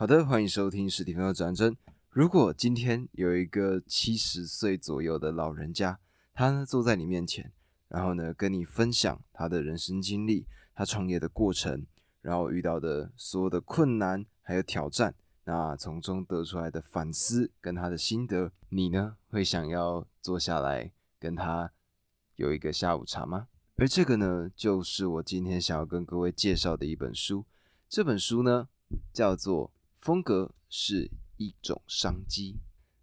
好的，欢迎收听实体朋友转真。如果今天有一个七十岁左右的老人家，他呢坐在你面前，然后呢跟你分享他的人生经历，他创业的过程，然后遇到的所有的困难还有挑战，那从中得出来的反思跟他的心得，你呢会想要坐下来跟他有一个下午茶吗？而这个呢，就是我今天想要跟各位介绍的一本书。这本书呢叫做。风格是一种商机。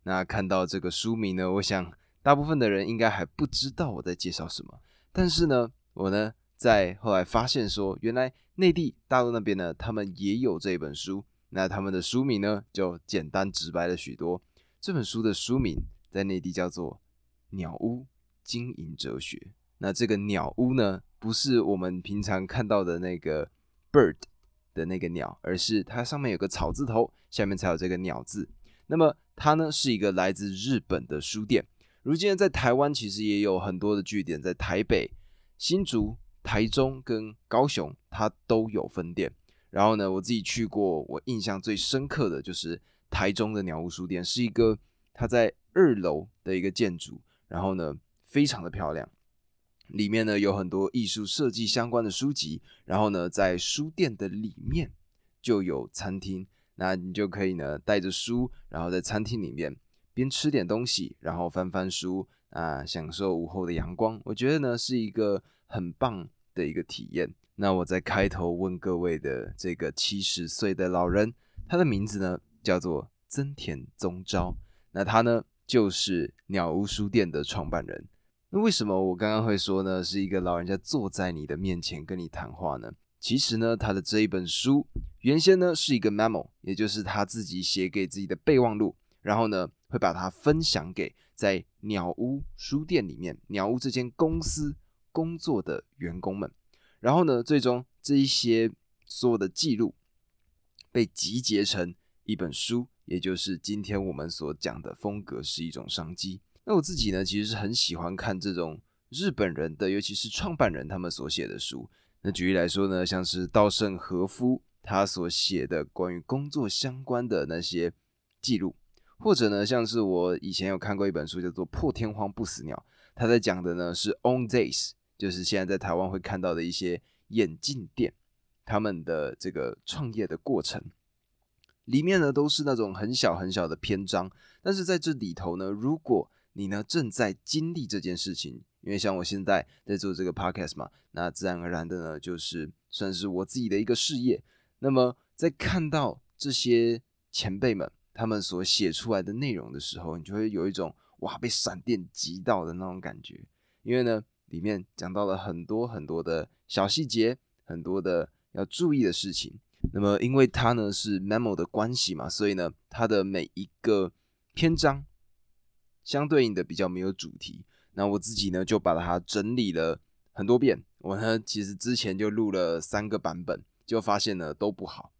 那看到这个书名呢，我想大部分的人应该还不知道我在介绍什么。但是呢，我呢在后来发现说，原来内地大陆那边呢，他们也有这本书。那他们的书名呢，就简单直白了许多。这本书的书名在内地叫做《鸟屋经营哲学》。那这个鸟屋呢，不是我们平常看到的那个 bird。的那个鸟，而是它上面有个草字头，下面才有这个鸟字。那么它呢是一个来自日本的书店。如今呢在台湾其实也有很多的据点，在台北、新竹、台中跟高雄，它都有分店。然后呢，我自己去过，我印象最深刻的就是台中的鸟屋书店，是一个它在二楼的一个建筑，然后呢非常的漂亮。里面呢有很多艺术设计相关的书籍，然后呢，在书店的里面就有餐厅，那你就可以呢带着书，然后在餐厅里面边吃点东西，然后翻翻书啊，享受午后的阳光。我觉得呢是一个很棒的一个体验。那我在开头问各位的这个七十岁的老人，他的名字呢叫做增田宗昭，那他呢就是鸟屋书店的创办人。那为什么我刚刚会说呢？是一个老人家坐在你的面前跟你谈话呢？其实呢，他的这一本书原先呢是一个 memo，也就是他自己写给自己的备忘录，然后呢会把它分享给在鸟屋书店里面鸟屋这间公司工作的员工们，然后呢最终这一些所有的记录被集结成一本书，也就是今天我们所讲的风格是一种商机。那我自己呢，其实是很喜欢看这种日本人的，尤其是创办人他们所写的书。那举例来说呢，像是稻盛和夫他所写的关于工作相关的那些记录，或者呢，像是我以前有看过一本书叫做《破天荒不死鸟》，他在讲的呢是 On Days，就是现在在台湾会看到的一些眼镜店他们的这个创业的过程，里面呢都是那种很小很小的篇章，但是在这里头呢，如果你呢正在经历这件事情，因为像我现在在做这个 podcast 嘛，那自然而然的呢，就是算是我自己的一个事业。那么在看到这些前辈们他们所写出来的内容的时候，你就会有一种哇被闪电击到的那种感觉。因为呢，里面讲到了很多很多的小细节，很多的要注意的事情。那么因为它呢是 memo 的关系嘛，所以呢，它的每一个篇章。相对应的比较没有主题，那我自己呢就把它整理了很多遍。我呢其实之前就录了三个版本，就发现呢都不好。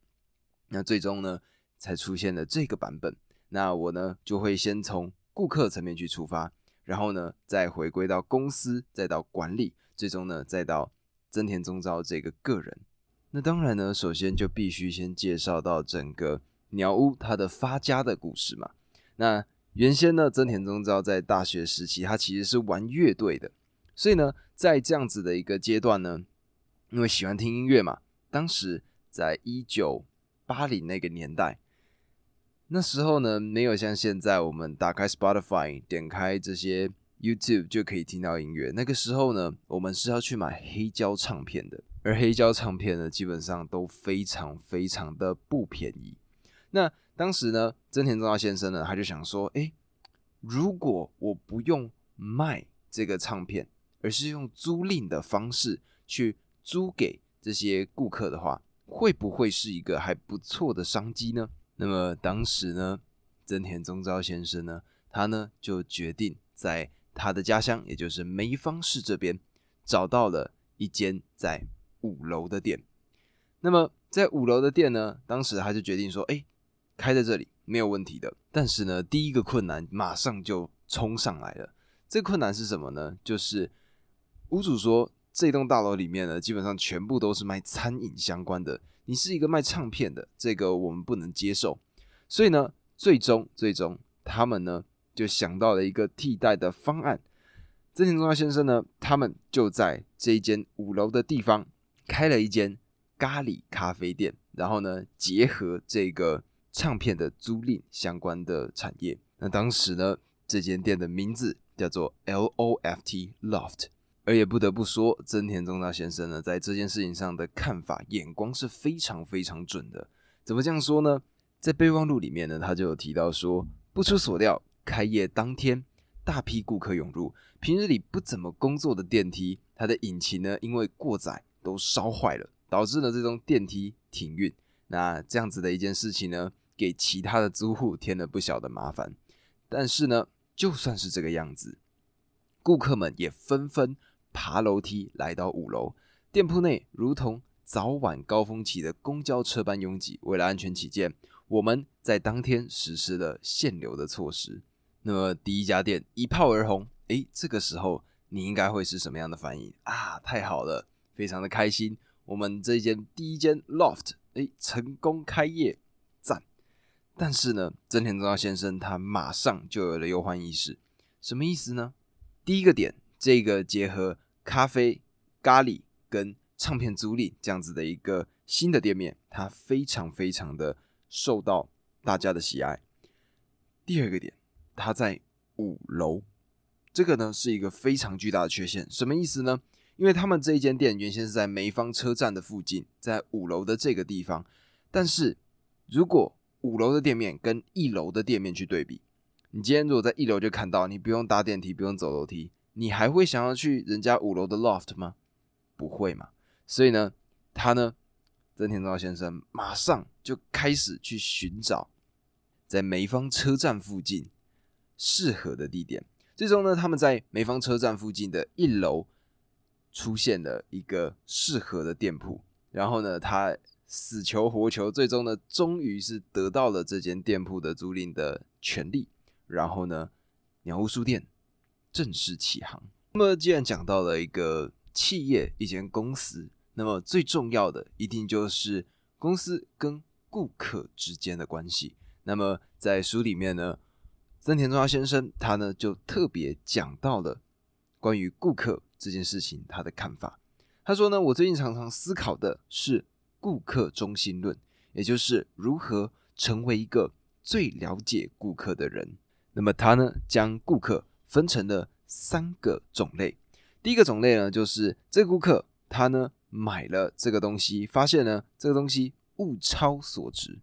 那最终呢才出现了这个版本。那我呢就会先从顾客层面去出发，然后呢再回归到公司，再到管理，最终呢再到增田宗昭这个个人。那当然呢，首先就必须先介绍到整个鸟屋它的发家的故事嘛。那原先呢，增田宗昭在大学时期，他其实是玩乐队的，所以呢，在这样子的一个阶段呢，因为喜欢听音乐嘛，当时在一九八零那个年代，那时候呢，没有像现在我们打开 Spotify，点开这些 YouTube 就可以听到音乐。那个时候呢，我们是要去买黑胶唱片的，而黑胶唱片呢，基本上都非常非常的不便宜。那当时呢，真田宗昭先生呢，他就想说：，哎，如果我不用卖这个唱片，而是用租赁的方式去租给这些顾客的话，会不会是一个还不错的商机呢？那么当时呢，真田宗昭先生呢，他呢就决定在他的家乡，也就是梅芳市这边，找到了一间在五楼的店。那么在五楼的店呢，当时他就决定说：，哎。开在这里没有问题的，但是呢，第一个困难马上就冲上来了。这困难是什么呢？就是屋主说，这栋大楼里面呢，基本上全部都是卖餐饮相关的你是一个卖唱片的，这个我们不能接受。所以呢，最终最终他们呢就想到了一个替代的方案。曾田中耀先生呢，他们就在这一间五楼的地方开了一间咖喱咖啡店，然后呢，结合这个唱片的租赁相关的产业。那当时呢，这间店的名字叫做 L O F T Loft。而也不得不说，真田中大先生呢，在这件事情上的看法眼光是非常非常准的。怎么这样说呢？在备忘录里面呢，他就有提到说，不出所料，开业当天。大批顾客涌入，平日里不怎么工作的电梯，它的引擎呢因为过载都烧坏了，导致了这种电梯停运。那这样子的一件事情呢，给其他的租户添了不小的麻烦。但是呢，就算是这个样子，顾客们也纷纷爬楼梯来到五楼，店铺内如同早晚高峰期的公交车般拥挤。为了安全起见，我们在当天实施了限流的措施。那么第一家店一炮而红，诶，这个时候你应该会是什么样的反应啊？太好了，非常的开心，我们这间第一间 loft，诶，成功开业，但是呢，真田中耀先生他马上就有了忧患意识，什么意思呢？第一个点，这个结合咖啡、咖喱跟唱片租赁这样子的一个新的店面，它非常非常的受到大家的喜爱。第二个点。它在五楼，这个呢是一个非常巨大的缺陷。什么意思呢？因为他们这一间店原先是在梅芳车站的附近，在五楼的这个地方。但是如果五楼的店面跟一楼的店面去对比，你今天如果在一楼就看到，你不用搭电梯，不用走楼梯，你还会想要去人家五楼的 loft 吗？不会嘛。所以呢，他呢，曾田昭先生马上就开始去寻找在梅芳车站附近。适合的地点，最终呢，他们在梅芳车站附近的一楼出现了一个适合的店铺，然后呢，他死求活求，最终呢，终于是得到了这间店铺的租赁的权利，然后呢，鸟屋书店正式起航。那么，既然讲到了一个企业、一间公司，那么最重要的一定就是公司跟顾客之间的关系。那么，在书里面呢。森田中华先生，他呢就特别讲到了关于顾客这件事情他的看法。他说呢，我最近常常思考的是顾客中心论，也就是如何成为一个最了解顾客的人。那么他呢将顾客分成了三个种类。第一个种类呢，就是这个顾客他呢买了这个东西，发现呢这个东西物超所值。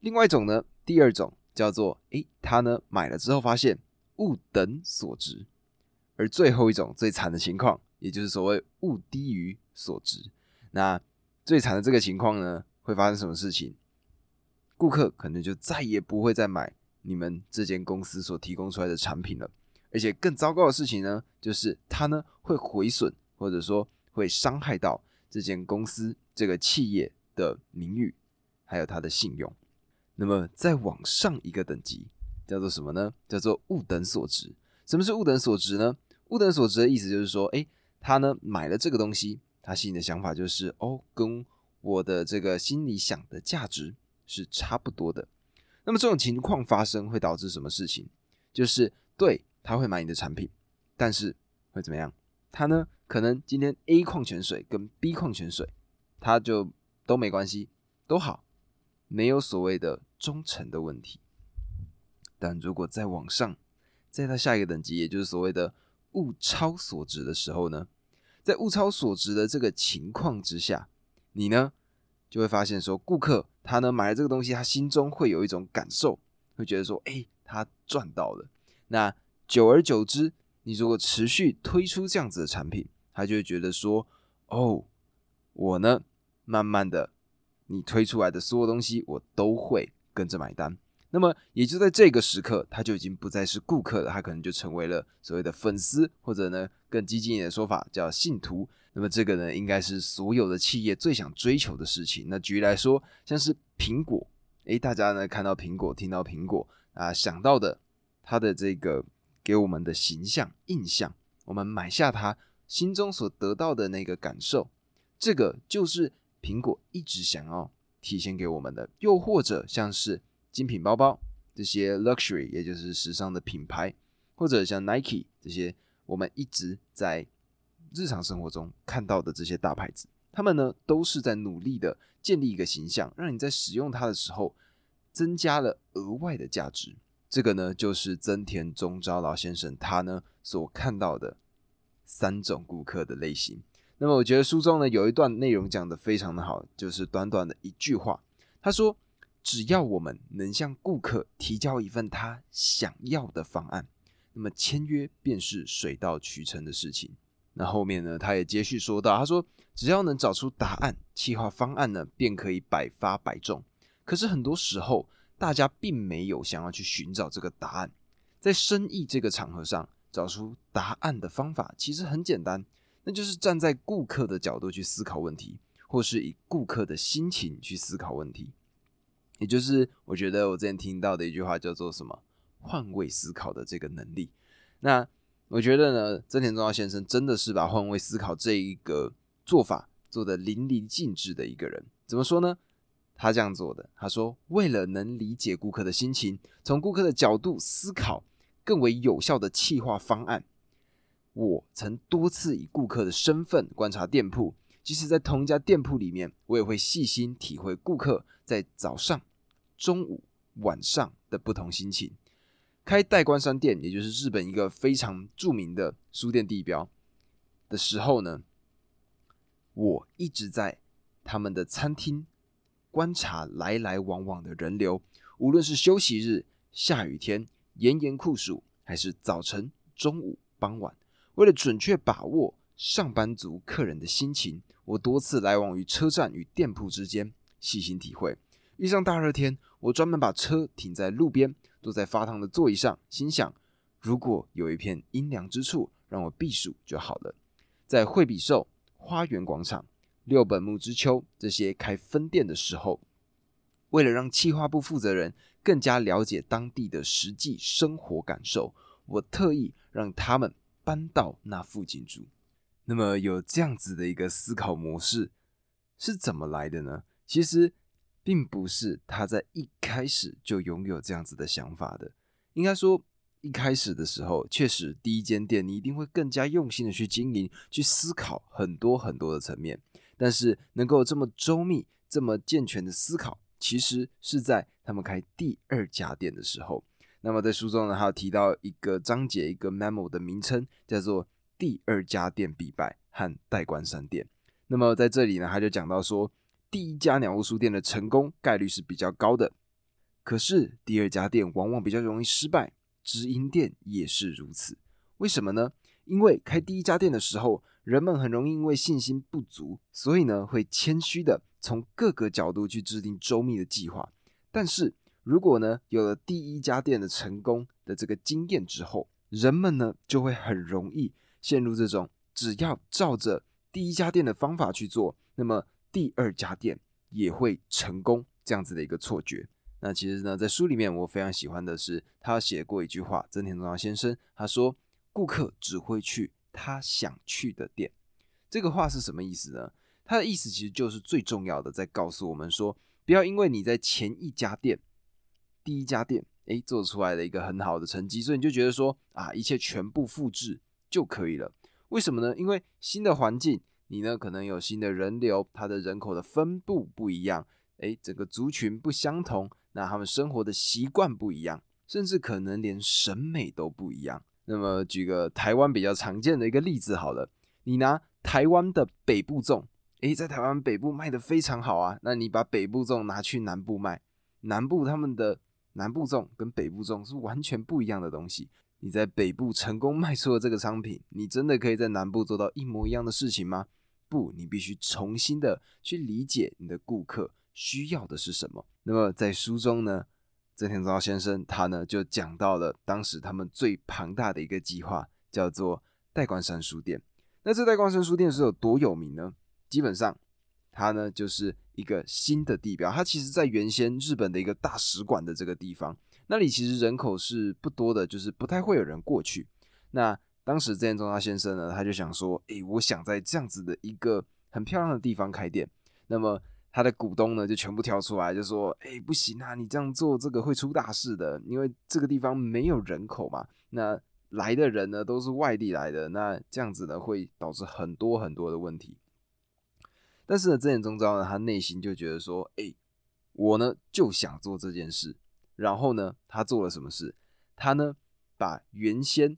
另外一种呢，第二种。叫做诶，他呢买了之后发现物等所值，而最后一种最惨的情况，也就是所谓物低于所值。那最惨的这个情况呢，会发生什么事情？顾客可能就再也不会再买你们这间公司所提供出来的产品了。而且更糟糕的事情呢，就是他呢会毁损，或者说会伤害到这间公司这个企业的名誉，还有他的信用。那么再往上一个等级叫做什么呢？叫做物等所值。什么是物等所值呢？物等所值的意思就是说，哎，他呢买了这个东西，他心里的想法就是，哦，跟我的这个心里想的价值是差不多的。那么这种情况发生会导致什么事情？就是对他会买你的产品，但是会怎么样？他呢可能今天 A 矿泉水跟 B 矿泉水，他就都没关系，都好。没有所谓的忠诚的问题，但如果再往上，在他下一个等级，也就是所谓的物超所值的时候呢，在物超所值的这个情况之下，你呢就会发现说，顾客他呢买了这个东西，他心中会有一种感受，会觉得说，哎，他赚到了。那久而久之，你如果持续推出这样子的产品，他就会觉得说，哦，我呢慢慢的。你推出来的所有东西，我都会跟着买单。那么也就在这个时刻，他就已经不再是顾客了，他可能就成为了所谓的粉丝，或者呢更激进一点的说法叫信徒。那么这个呢，应该是所有的企业最想追求的事情。那举例来说，像是苹果，诶，大家呢看到苹果，听到苹果啊，想到的它的这个给我们的形象印象，我们买下它心中所得到的那个感受，这个就是。苹果一直想要体现给我们的，又或者像是精品包包这些 luxury，也就是时尚的品牌，或者像 Nike 这些我们一直在日常生活中看到的这些大牌子，他们呢都是在努力的建立一个形象，让你在使用它的时候增加了额外的价值。这个呢，就是增田中昭老先生他呢所看到的三种顾客的类型。那么，我觉得书中呢有一段内容讲的非常的好，就是短短的一句话，他说：“只要我们能向顾客提交一份他想要的方案，那么签约便是水到渠成的事情。”那后面呢，他也接续说到，他说：“只要能找出答案，企划方案呢便可以百发百中。可是很多时候。”大家并没有想要去寻找这个答案，在生意这个场合上找出答案的方法其实很简单，那就是站在顾客的角度去思考问题，或是以顾客的心情去思考问题。也就是我觉得我之前听到的一句话叫做什么“换位思考”的这个能力。那我觉得呢，真田中耀先生真的是把换位思考这一个做法做得淋漓尽致的一个人。怎么说呢？他这样做的，他说：“为了能理解顾客的心情，从顾客的角度思考更为有效的企划方案。我曾多次以顾客的身份观察店铺，即使在同一家店铺里面，我也会细心体会顾客在早上、中午、晚上的不同心情。开代官山店，也就是日本一个非常著名的书店地标的时候呢，我一直在他们的餐厅。”观察来来往往的人流，无论是休息日、下雨天、炎炎酷暑，还是早晨、中午、傍晚，为了准确把握上班族客人的心情，我多次来往于车站与店铺之间，细心体会。遇上大热天，我专门把车停在路边，坐在发烫的座椅上，心想：如果有一片阴凉之处让我避暑就好了。在惠比寿花园广场。六本木之秋这些开分店的时候，为了让企划部负责人更加了解当地的实际生活感受，我特意让他们搬到那附近住。那么有这样子的一个思考模式是怎么来的呢？其实并不是他在一开始就拥有这样子的想法的。应该说，一开始的时候，确实第一间店你一定会更加用心的去经营，去思考很多很多的层面。但是能够这么周密、这么健全的思考，其实是在他们开第二家店的时候。那么在书中呢，还有提到一个章节、一个 memo 的名称，叫做“第二家店必败”和“代官山店”。那么在这里呢，他就讲到说，第一家鸟屋书店的成功概率是比较高的，可是第二家店往往比较容易失败，直营店也是如此。为什么呢？因为开第一家店的时候，人们很容易因为信心不足，所以呢会谦虚的从各个角度去制定周密的计划。但是如果呢有了第一家店的成功的这个经验之后，人们呢就会很容易陷入这种只要照着第一家店的方法去做，那么第二家店也会成功这样子的一个错觉。那其实呢在书里面我非常喜欢的是他写过一句话，曾田中央先生他说：“顾客只会去。”他想去的店，这个话是什么意思呢？他的意思其实就是最重要的，在告诉我们说，不要因为你在前一家店、第一家店，诶做出来了一个很好的成绩，所以你就觉得说啊，一切全部复制就可以了。为什么呢？因为新的环境，你呢可能有新的人流，它的人口的分布不一样，诶，整个族群不相同，那他们生活的习惯不一样，甚至可能连审美都不一样。那么举个台湾比较常见的一个例子好了，你拿台湾的北部粽，诶，在台湾北部卖的非常好啊，那你把北部粽拿去南部卖，南部他们的南部粽跟北部粽是完全不一样的东西。你在北部成功卖出了这个商品，你真的可以在南部做到一模一样的事情吗？不，你必须重新的去理解你的顾客需要的是什么。那么在书中呢？曾田昭先生，他呢就讲到了当时他们最庞大的一个计划，叫做代官山书店。那这代官山书店是有多有名呢？基本上，它呢就是一个新的地标。它其实在原先日本的一个大使馆的这个地方，那里其实人口是不多的，就是不太会有人过去。那当时曾田中大先生呢，他就想说：“诶，我想在这样子的一个很漂亮的地方开店。那么他的股东呢就全部跳出来就说：“哎，不行啊，你这样做这个会出大事的，因为这个地方没有人口嘛。那来的人呢都是外地来的，那这样子呢会导致很多很多的问题。但是呢，真田中昭呢，他内心就觉得说：，哎，我呢就想做这件事。然后呢，他做了什么事？他呢把原先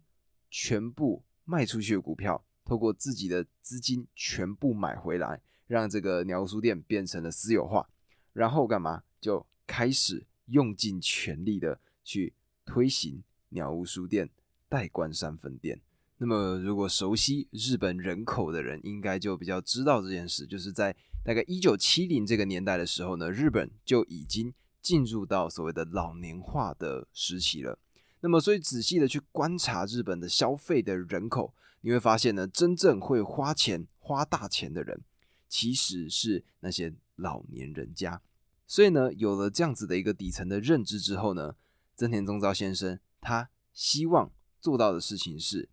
全部卖出去的股票，透过自己的资金全部买回来，让这个鸟屋书店变成了私有化。然后干嘛？就开始用尽全力的去推行鸟屋书店。代官山分店。那么，如果熟悉日本人口的人，应该就比较知道这件事。就是在大概一九七零这个年代的时候呢，日本就已经进入到所谓的老年化的时期了。那么，所以仔细的去观察日本的消费的人口，你会发现呢，真正会花钱、花大钱的人，其实是那些老年人家。所以呢，有了这样子的一个底层的认知之后呢，增田宗昭先生他希望。做到的事情是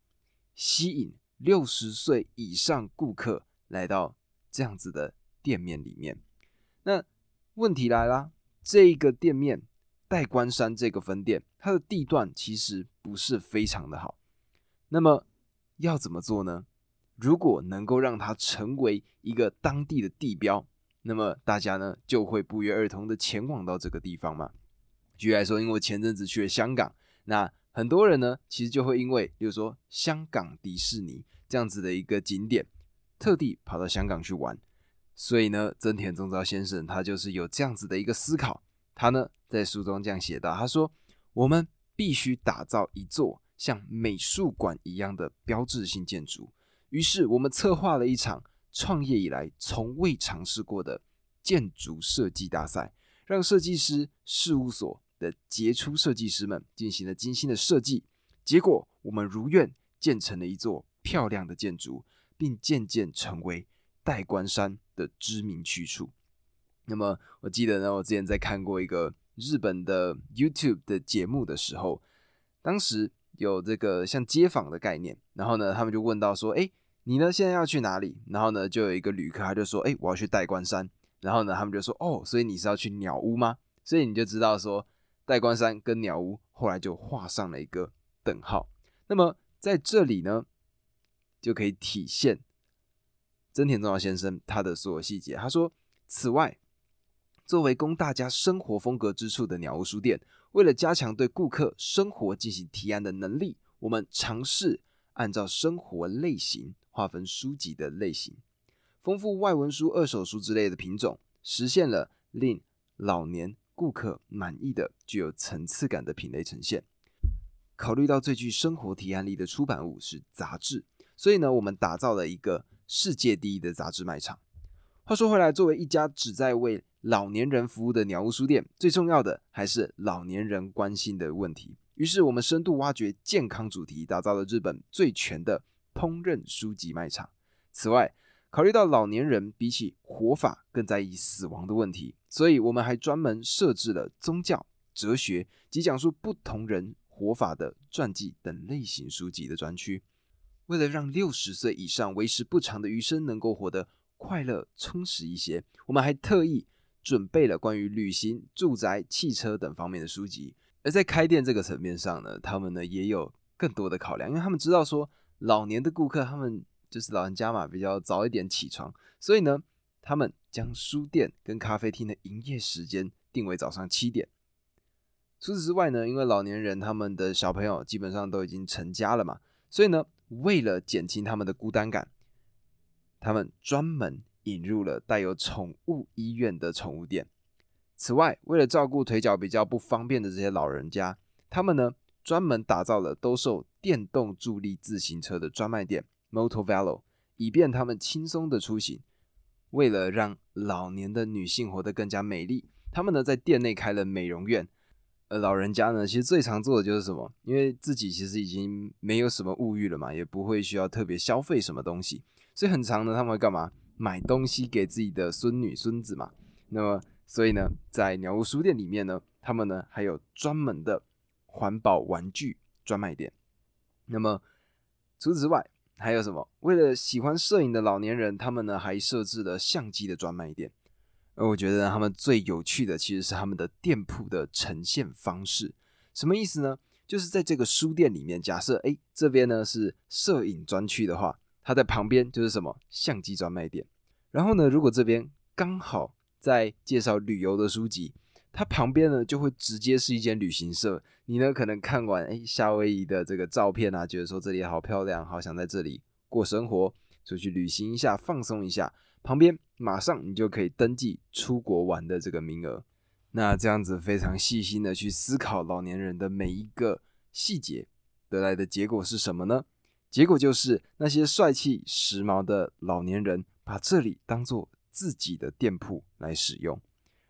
吸引六十岁以上顾客来到这样子的店面里面。那问题来啦，这个店面代官山这个分店，它的地段其实不是非常的好。那么要怎么做呢？如果能够让它成为一个当地的地标，那么大家呢就会不约而同的前往到这个地方嘛。举例来说，因为我前阵子去了香港，那。很多人呢，其实就会因为，比如说香港迪士尼这样子的一个景点，特地跑到香港去玩。所以呢，增田宗昭先生他就是有这样子的一个思考。他呢在书中这样写道：“他说，我们必须打造一座像美术馆一样的标志性建筑。于是，我们策划了一场创业以来从未尝试过的建筑设计大赛，让设计师事务所。”的杰出设计师们进行了精心的设计，结果我们如愿建成了一座漂亮的建筑，并渐渐成为代官山的知名去处。那么我记得呢，我之前在看过一个日本的 YouTube 的节目的时候，当时有这个像街访的概念，然后呢，他们就问到说：“哎，你呢现在要去哪里？”然后呢，就有一个旅客他就说：“哎，我要去代官山。”然后呢，他们就说：“哦，所以你是要去鸟屋吗？”所以你就知道说。代官山跟鸟屋后来就画上了一个等号。那么在这里呢，就可以体现真田中昭先生他的所有细节。他说：“此外，作为供大家生活风格之处的鸟屋书店，为了加强对顾客生活进行提案的能力，我们尝试按照生活类型划分书籍的类型，丰富外文书、二手书之类的品种，实现了令老年。”顾客满意的、具有层次感的品类呈现。考虑到最具生活提案力的出版物是杂志，所以呢，我们打造了一个世界第一的杂志卖场。话说回来，作为一家旨在为老年人服务的鸟屋书店，最重要的还是老年人关心的问题。于是，我们深度挖掘健康主题，打造了日本最全的烹饪书籍卖场。此外，考虑到老年人比起活法更在意死亡的问题，所以我们还专门设置了宗教、哲学及讲述不同人活法的传记等类型书籍的专区。为了让六十岁以上为时不长的余生能够活得快乐充实一些，我们还特意准备了关于旅行、住宅、汽车等方面的书籍。而在开店这个层面上呢，他们呢也有更多的考量，因为他们知道说老年的顾客他们。就是老人家嘛，比较早一点起床，所以呢，他们将书店跟咖啡厅的营业时间定为早上七点。除此之外呢，因为老年人他们的小朋友基本上都已经成家了嘛，所以呢，为了减轻他们的孤单感，他们专门引入了带有宠物医院的宠物店。此外，为了照顾腿脚比较不方便的这些老人家，他们呢，专门打造了兜售电动助力自行车的专卖店。Motovelo，以便他们轻松的出行。为了让老年的女性活得更加美丽，他们呢在店内开了美容院。呃老人家呢，其实最常做的就是什么？因为自己其实已经没有什么物欲了嘛，也不会需要特别消费什么东西，所以很长呢，他们会干嘛？买东西给自己的孙女孙子嘛。那么，所以呢，在鸟屋书店里面呢，他们呢还有专门的环保玩具专卖店。那么，除此之外，还有什么？为了喜欢摄影的老年人，他们呢还设置了相机的专卖店。而我觉得他们最有趣的其实是他们的店铺的呈现方式。什么意思呢？就是在这个书店里面，假设哎这边呢是摄影专区的话，它在旁边就是什么相机专卖店。然后呢，如果这边刚好在介绍旅游的书籍，它旁边呢就会直接是一间旅行社。你呢可能看完哎夏威夷的这个照片啊，觉得说这里好漂亮，好想在这里过生活，出去旅行一下，放松一下。旁边马上你就可以登记出国玩的这个名额。那这样子非常细心的去思考老年人的每一个细节，得来的结果是什么呢？结果就是那些帅气时髦的老年人把这里当做自己的店铺来使用。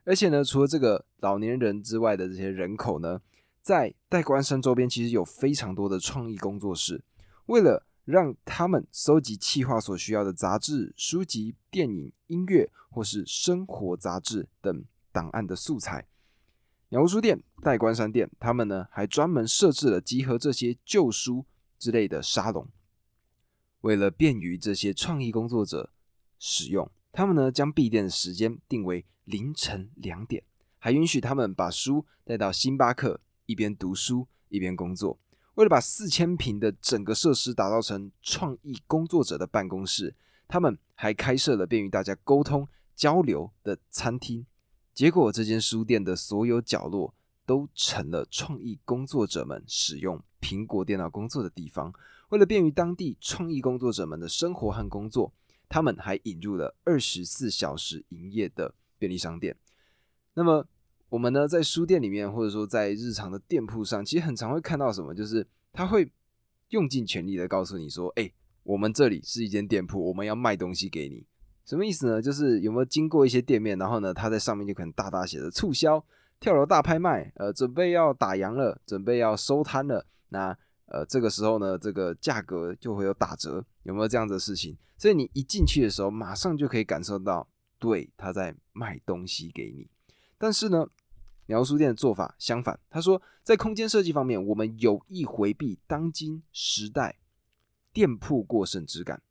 而且呢，除了这个老年人之外的这些人口呢，在代官山周边其实有非常多的创意工作室，为了让他们搜集企划所需要的杂志、书籍、电影、音乐或是生活杂志等档案的素材。鸟屋书店、代官山店，他们呢还专门设置了集合这些旧书之类的沙龙。为了便于这些创意工作者使用，他们呢将闭店的时间定为凌晨两点，还允许他们把书带到星巴克，一边读书一边工作。为了把四千平的整个设施打造成创意工作者的办公室，他们还开设了便于大家沟通交流的餐厅。结果，这间书店的所有角落都成了创意工作者们使用苹果电脑工作的地方。为了便于当地创意工作者们的生活和工作，他们还引入了二十四小时营业的便利商店。那么，我们呢，在书店里面，或者说在日常的店铺上，其实很常会看到什么，就是他会用尽全力的告诉你说：“哎，我们这里是一间店铺，我们要卖东西给你。”什么意思呢？就是有没有经过一些店面，然后呢，他在上面就可能大大写的促销、跳楼大拍卖，呃，准备要打烊了，准备要收摊了。那呃，这个时候呢，这个价格就会有打折，有没有这样的事情？所以你一进去的时候，马上就可以感受到，对，他在卖东西给你。但是呢，鸟书店的做法相反，他说，在空间设计方面，我们有意回避当今时代店铺过剩之感，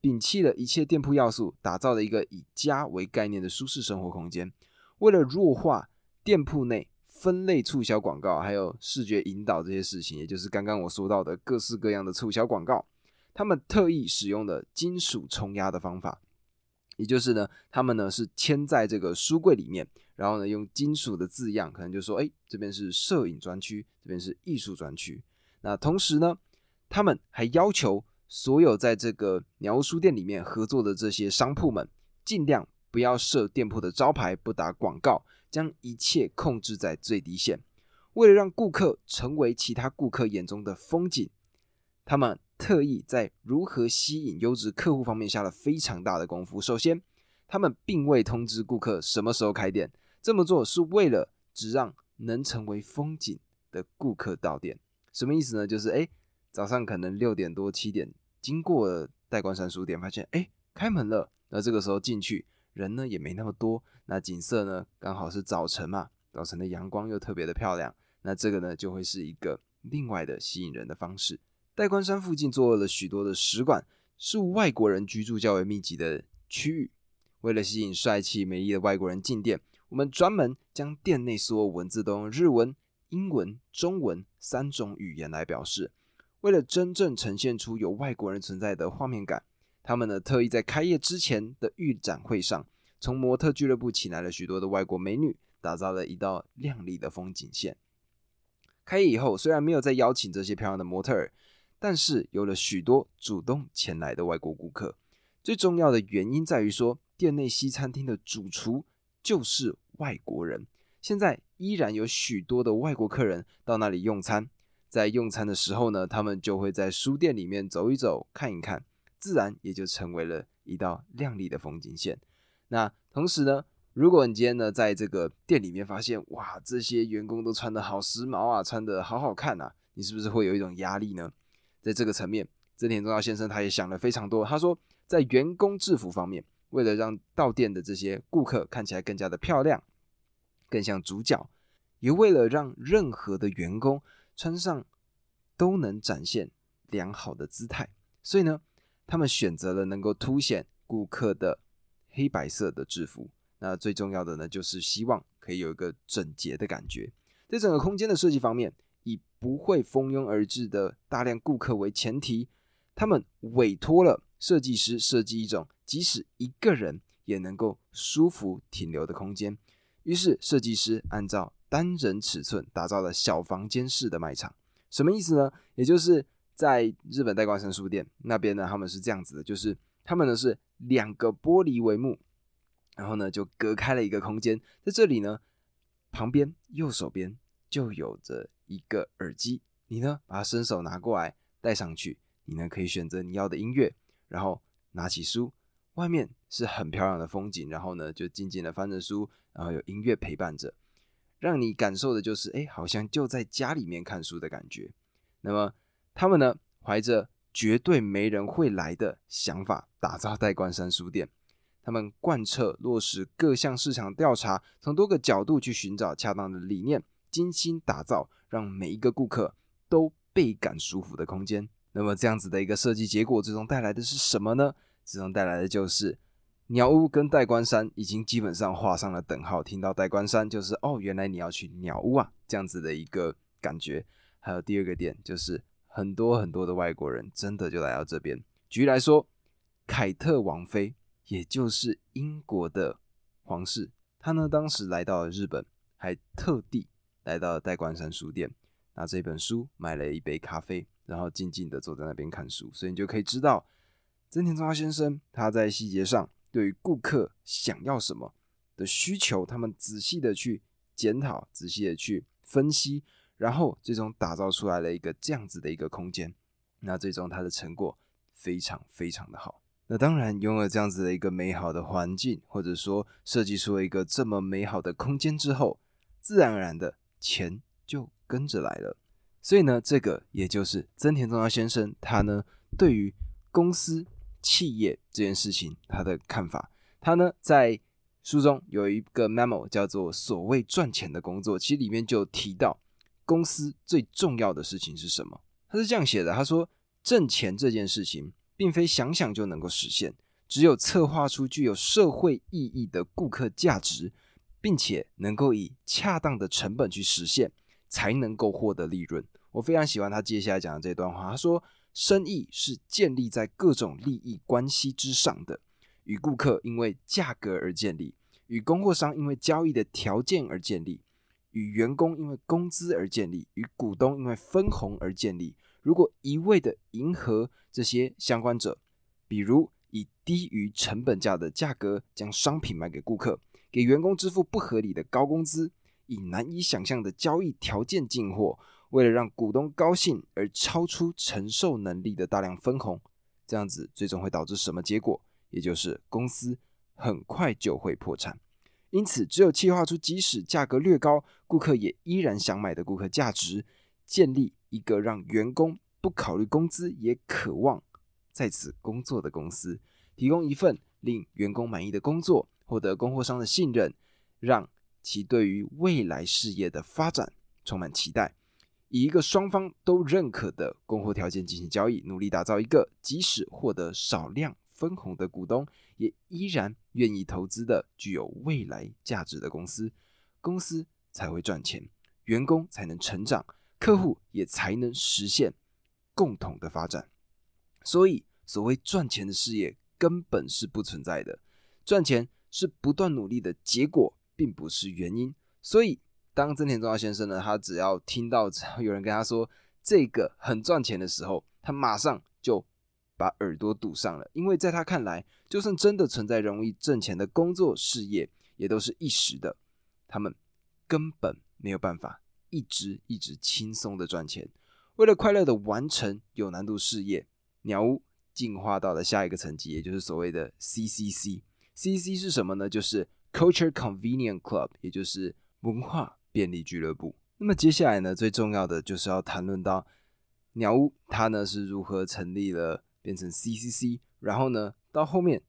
摒弃了一切店铺要素，打造了一个以家为概念的舒适生活空间。为了弱化店铺内分类促销广告，还有视觉引导这些事情，也就是刚刚我说到的各式各样的促销广告，他们特意使用了金属冲压的方法。也就是呢，他们呢是签在这个书柜里面，然后呢用金属的字样，可能就说，哎，这边是摄影专区，这边是艺术专区。那同时呢，他们还要求所有在这个鸟屋书店里面合作的这些商铺们，尽量不要设店铺的招牌，不打广告，将一切控制在最低线。为了让顾客成为其他顾客眼中的风景，他们。特意在如何吸引优质客户方面下了非常大的功夫。首先，他们并未通知顾客什么时候开店，这么做是为了只让能成为风景的顾客到店。什么意思呢？就是哎，早上可能六点多七点经过代官山书店，发现哎开门了。那这个时候进去人呢也没那么多，那景色呢刚好是早晨嘛，早晨的阳光又特别的漂亮。那这个呢就会是一个另外的吸引人的方式。代官山附近坐了许多的使馆，是外国人居住较为密集的区域。为了吸引帅气美丽的外国人进店，我们专门将店内所有文字都用日文、英文、中文三种语言来表示。为了真正呈现出有外国人存在的画面感，他们呢特意在开业之前的预展会上，从模特俱乐部请来了许多的外国美女，打造了一道亮丽的风景线。开业以后，虽然没有再邀请这些漂亮的模特儿。但是有了许多主动前来的外国顾客，最重要的原因在于说，店内西餐厅的主厨就是外国人。现在依然有许多的外国客人到那里用餐，在用餐的时候呢，他们就会在书店里面走一走、看一看，自然也就成为了一道亮丽的风景线。那同时呢，如果你今天呢在这个店里面发现，哇，这些员工都穿的好时髦啊，穿的好好看啊，你是不是会有一种压力呢？在这个层面，真田忠耀先生他也想了非常多。他说，在员工制服方面，为了让到店的这些顾客看起来更加的漂亮，更像主角，也为了让任何的员工穿上都能展现良好的姿态，所以呢，他们选择了能够凸显顾客的黑白色的制服。那最重要的呢，就是希望可以有一个整洁的感觉。在整个空间的设计方面，以不会蜂拥而至的大量顾客为前提，他们委托了设计师设计一种即使一个人也能够舒服停留的空间。于是，设计师按照单人尺寸打造了小房间式的卖场。什么意思呢？也就是在日本代官山书店那边呢，他们是这样子的，就是他们呢是两个玻璃帷幕。然后呢，就隔开了一个空间，在这里呢，旁边右手边就有着一个耳机，你呢把它伸手拿过来戴上去，你呢可以选择你要的音乐，然后拿起书，外面是很漂亮的风景，然后呢就静静的翻着书，然后有音乐陪伴着，让你感受的就是哎，好像就在家里面看书的感觉。那么他们呢，怀着绝对没人会来的想法，打造代官山书店。他们贯彻落实各项市场调查，从多个角度去寻找恰当的理念，精心打造让每一个顾客都倍感舒服的空间。那么这样子的一个设计结果，最终带来的是什么呢？最终带来的就是鸟屋跟代官山已经基本上画上了等号。听到代官山，就是哦，原来你要去鸟屋啊，这样子的一个感觉。还有第二个点，就是很多很多的外国人真的就来到这边。举例来说，凯特王妃。也就是英国的皇室，他呢当时来到了日本，还特地来到了代官山书店，拿这本书，买了一杯咖啡，然后静静的坐在那边看书。所以你就可以知道，真田中华先生他在细节上对于顾客想要什么的需求，他们仔细的去检讨，仔细的去分析，然后最终打造出来了一个这样子的一个空间。那最终他的成果非常非常的好。那当然，拥有这样子的一个美好的环境，或者说设计出了一个这么美好的空间之后，自然而然的钱就跟着来了。所以呢，这个也就是增田中央先生他呢对于公司企业这件事情他的看法。他呢在书中有一个 memo 叫做“所谓赚钱的工作”，其实里面就提到公司最重要的事情是什么。他是这样写的：他说，挣钱这件事情。并非想想就能够实现，只有策划出具有社会意义的顾客价值，并且能够以恰当的成本去实现，才能够获得利润。我非常喜欢他接下来讲的这段话，他说：“生意是建立在各种利益关系之上的，与顾客因为价格而建立，与供货商因为交易的条件而建立，与员工因为工资而建立，与股东因为分红而建立。”如果一味的迎合这些相关者，比如以低于成本价的价格将商品卖给顾客，给员工支付不合理的高工资，以难以想象的交易条件进货，为了让股东高兴而超出承受能力的大量分红，这样子最终会导致什么结果？也就是公司很快就会破产。因此，只有计划出即使价格略高，顾客也依然想买的顾客价值，建立。一个让员工不考虑工资也渴望在此工作的公司，提供一份令员工满意的工作，获得供货商的信任，让其对于未来事业的发展充满期待，以一个双方都认可的供货条件进行交易，努力打造一个即使获得少量分红的股东也依然愿意投资的具有未来价值的公司，公司才会赚钱，员工才能成长。客户也才能实现共同的发展，所以所谓赚钱的事业根本是不存在的，赚钱是不断努力的结果，并不是原因。所以，当真田中耀先生呢，他只要听到 有人跟他说这个很赚钱的时候，他马上就把耳朵堵上了，因为在他看来，就算真的存在容易挣钱的工作事业，也都是一时的，他们根本没有办法。一直一直轻松的赚钱，为了快乐的完成有难度事业，鸟屋进化到了下一个层级，也就是所谓的 CCC。C C 是什么呢？就是 Culture Convenient Club，也就是文化便利俱乐部。那么接下来呢，最重要的就是要谈论到鸟屋它呢是如何成立了，变成 CCC，然后呢到后面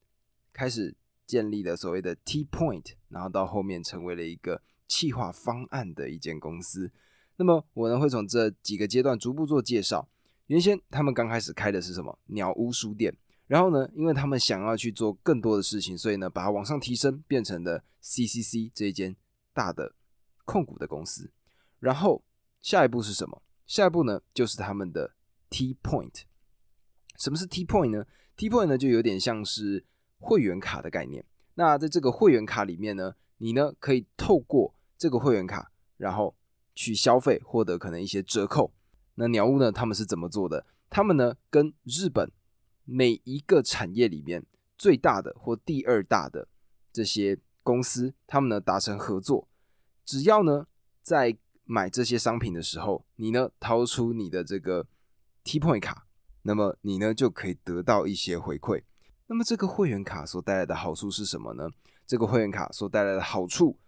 开始建立了所谓的 T Point，然后到后面成为了一个。企划方案的一间公司，那么我呢会从这几个阶段逐步做介绍。原先他们刚开始开的是什么鸟屋书店，然后呢，因为他们想要去做更多的事情，所以呢，把它往上提升，变成了 CCC 这一间大的控股的公司。然后下一步是什么？下一步呢，就是他们的 T Point。什么是 T Point 呢？T Point 呢，就有点像是会员卡的概念。那在这个会员卡里面呢，你呢可以透过这个会员卡，然后去消费，获得可能一些折扣。那鸟屋呢，他们是怎么做的？他们呢跟日本每一个产业里面最大的或第二大的这些公司，他们呢达成合作，只要呢在买这些商品的时候，你呢掏出你的这个 T Point 卡，那么你呢就可以得到一些回馈。那么这个会员卡所带来的好处是什么呢？这个会员卡所带来的好处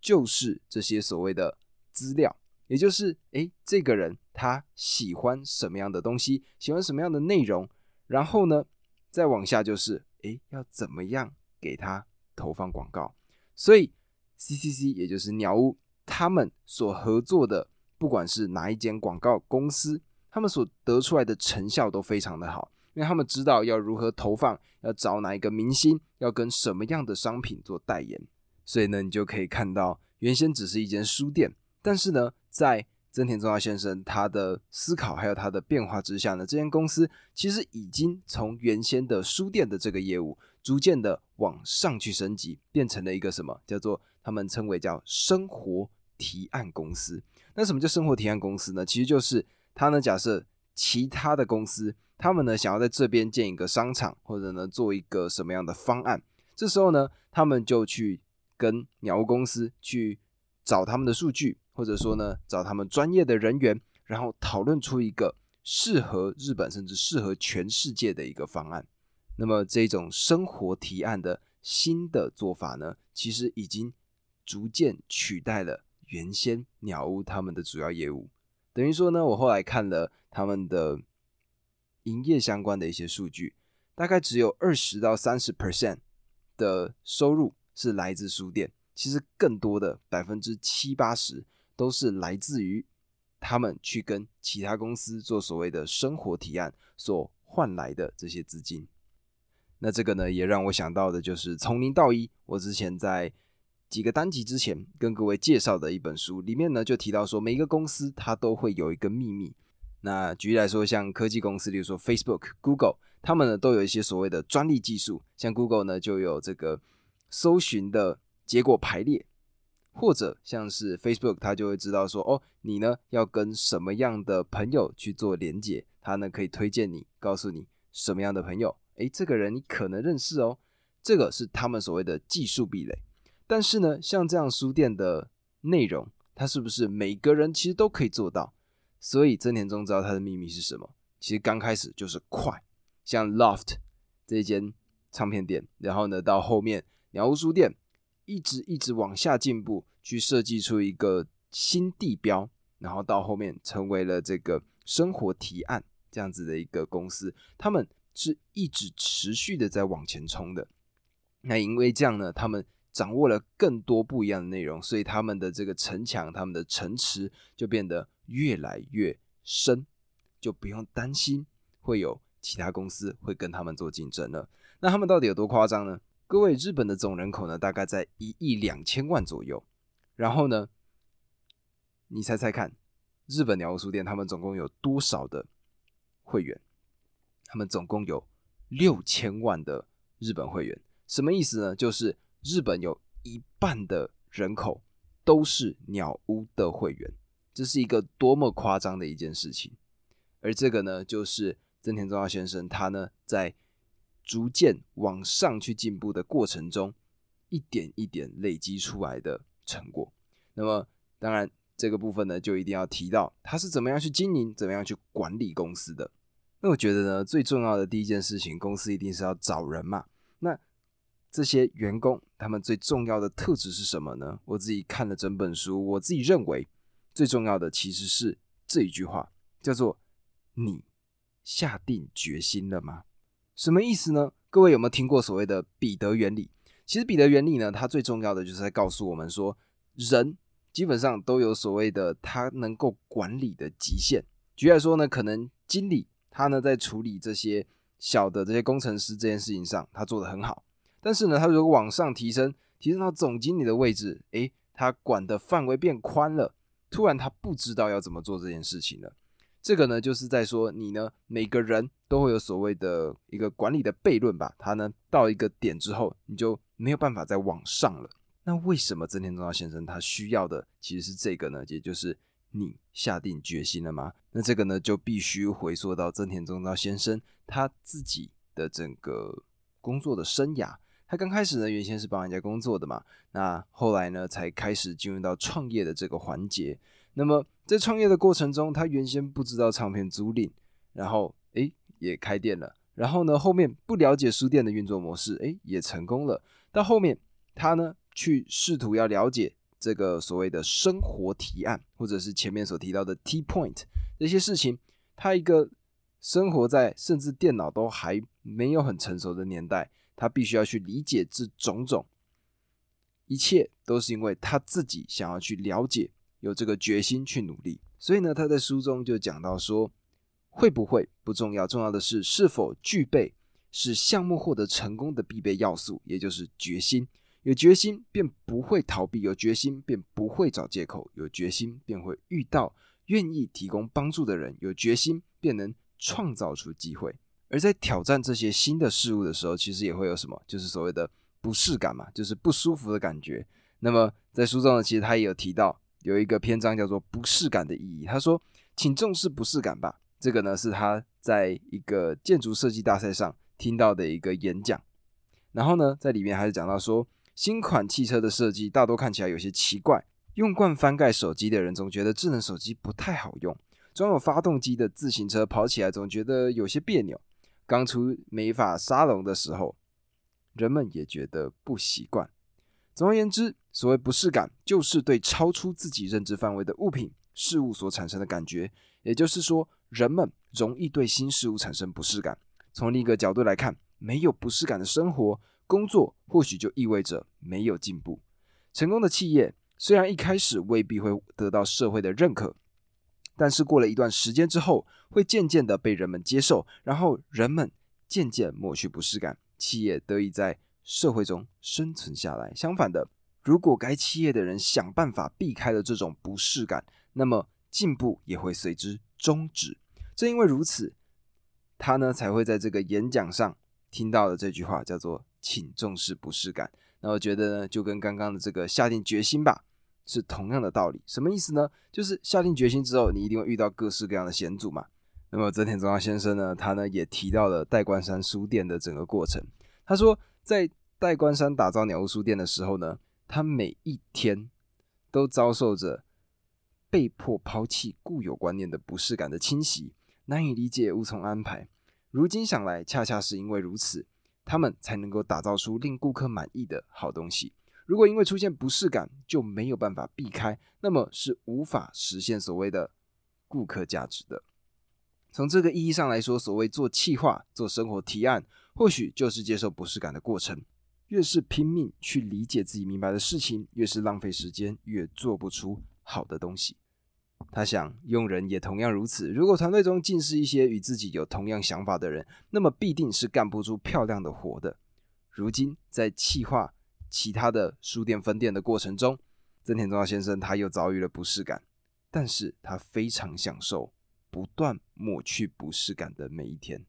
就是这些所谓的资料，也就是诶，这个人他喜欢什么样的东西，喜欢什么样的内容，然后呢再往下就是诶，要怎么样给他投放广告。所以 CCC 也就是鸟屋。他们所合作的，不管是哪一间广告公司，他们所得出来的成效都非常的好，因为他们知道要如何投放，要找哪一个明星，要跟什么样的商品做代言。所以呢，你就可以看到，原先只是一间书店，但是呢，在增田中华先生他的思考还有他的变化之下呢，这间公司其实已经从原先的书店的这个业务，逐渐的往上去升级，变成了一个什么叫做？他们称为叫生活提案公司。那什么叫生活提案公司呢？其实就是他呢，假设其他的公司，他们呢想要在这边建一个商场，或者呢做一个什么样的方案，这时候呢，他们就去跟鸟屋公司去找他们的数据，或者说呢找他们专业的人员，然后讨论出一个适合日本甚至适合全世界的一个方案。那么这种生活提案的新的做法呢，其实已经。逐渐取代了原先鸟屋他们的主要业务，等于说呢，我后来看了他们的营业相关的一些数据，大概只有二十到三十 percent 的收入是来自书店，其实更多的百分之七八十都是来自于他们去跟其他公司做所谓的生活提案所换来的这些资金。那这个呢，也让我想到的就是从零到一，我之前在。几个单集之前跟各位介绍的一本书里面呢，就提到说，每一个公司它都会有一个秘密。那举例来说，像科技公司，比如说 Facebook、Google，他们呢都有一些所谓的专利技术。像 Google 呢就有这个搜寻的结果排列，或者像是 Facebook，它就会知道说，哦，你呢要跟什么样的朋友去做连接，它呢可以推荐你，告诉你什么样的朋友，诶，这个人你可能认识哦。这个是他们所谓的技术壁垒。但是呢，像这样书店的内容，它是不是每个人其实都可以做到？所以真田中知道它的秘密是什么？其实刚开始就是快，像 Loft 这间唱片店，然后呢到后面鸟屋书店，一直一直往下进步，去设计出一个新地标，然后到后面成为了这个生活提案这样子的一个公司，他们是一直持续的在往前冲的。那因为这样呢，他们。掌握了更多不一样的内容，所以他们的这个城墙、他们的城池就变得越来越深，就不用担心会有其他公司会跟他们做竞争了。那他们到底有多夸张呢？各位，日本的总人口呢，大概在一亿两千万左右。然后呢，你猜猜看，日本鸟屋书店他们总共有多少的会员？他们总共有六千万的日本会员。什么意思呢？就是。日本有一半的人口都是鸟屋的会员，这是一个多么夸张的一件事情。而这个呢，就是增田中二先生他呢在逐渐往上去进步的过程中，一点一点累积出来的成果。那么，当然这个部分呢，就一定要提到他是怎么样去经营、怎么样去管理公司的。那我觉得呢，最重要的第一件事情，公司一定是要找人嘛。那这些员工他们最重要的特质是什么呢？我自己看了整本书，我自己认为最重要的其实是这一句话，叫做“你下定决心了吗？”什么意思呢？各位有没有听过所谓的彼得原理？其实彼得原理呢，它最重要的就是在告诉我们说，人基本上都有所谓的他能够管理的极限。举例来说呢，可能经理他呢在处理这些小的这些工程师这件事情上，他做的很好。但是呢，他如果往上提升，提升到总经理的位置，诶，他管的范围变宽了，突然他不知道要怎么做这件事情了。这个呢，就是在说你呢，每个人都会有所谓的一个管理的悖论吧。他呢，到一个点之后，你就没有办法再往上了。那为什么真田中道先生他需要的其实是这个呢？也就是你下定决心了吗？那这个呢，就必须回溯到真田中道先生他自己的整个工作的生涯。他刚开始呢，原先是帮人家工作的嘛，那后来呢，才开始进入到创业的这个环节。那么在创业的过程中，他原先不知道唱片租赁，然后诶也开店了，然后呢后面不了解书店的运作模式，诶也成功了。到后面他呢去试图要了解这个所谓的生活提案，或者是前面所提到的 T point 这些事情，他一个生活在甚至电脑都还没有很成熟的年代，他必须要去理解这种种，一切都是因为他自己想要去了解。有这个决心去努力，所以呢，他在书中就讲到说，会不会不重要，重要的是是否具备使项目获得成功的必备要素，也就是决心。有决心便不会逃避，有决心便不会找借口，有决心便会遇到愿意提供帮助的人，有决心便能创造出机会。而在挑战这些新的事物的时候，其实也会有什么，就是所谓的不适感嘛，就是不舒服的感觉。那么在书中呢，其实他也有提到。有一个篇章叫做“不适感的意义”。他说：“请重视不适感吧。”这个呢是他在一个建筑设计大赛上听到的一个演讲。然后呢，在里面还是讲到说，新款汽车的设计大多看起来有些奇怪。用惯翻盖手机的人总觉得智能手机不太好用。装有发动机的自行车跑起来总觉得有些别扭。刚出美法沙龙的时候，人们也觉得不习惯。总而言之，所谓不适感，就是对超出自己认知范围的物品、事物所产生的感觉。也就是说，人们容易对新事物产生不适感。从另一个角度来看，没有不适感的生活、工作，或许就意味着没有进步。成功的企业虽然一开始未必会得到社会的认可，但是过了一段时间之后，会渐渐的被人们接受，然后人们渐渐抹去不适感，企业得以在。社会中生存下来。相反的，如果该企业的人想办法避开了这种不适感，那么进步也会随之终止。正因为如此，他呢才会在这个演讲上听到的这句话，叫做“请重视不适感”。那我觉得呢，就跟刚刚的这个下定决心吧，是同样的道理。什么意思呢？就是下定决心之后，你一定会遇到各式各样的险阻嘛。那么泽田中央先生呢，他呢也提到了代官山书店的整个过程。他说。在代官山打造鸟屋书店的时候呢，他每一天都遭受着被迫抛弃固有观念的不适感的侵袭，难以理解，无从安排。如今想来，恰恰是因为如此，他们才能够打造出令顾客满意的好东西。如果因为出现不适感就没有办法避开，那么是无法实现所谓的顾客价值的。从这个意义上来说，所谓做企划、做生活提案。或许就是接受不适感的过程。越是拼命去理解自己明白的事情，越是浪费时间，越做不出好的东西。他想，用人也同样如此。如果团队中尽是一些与自己有同样想法的人，那么必定是干不出漂亮的活的。如今在企划其他的书店分店的过程中，曾田中道先生他又遭遇了不适感，但是他非常享受不断抹去不适感的每一天。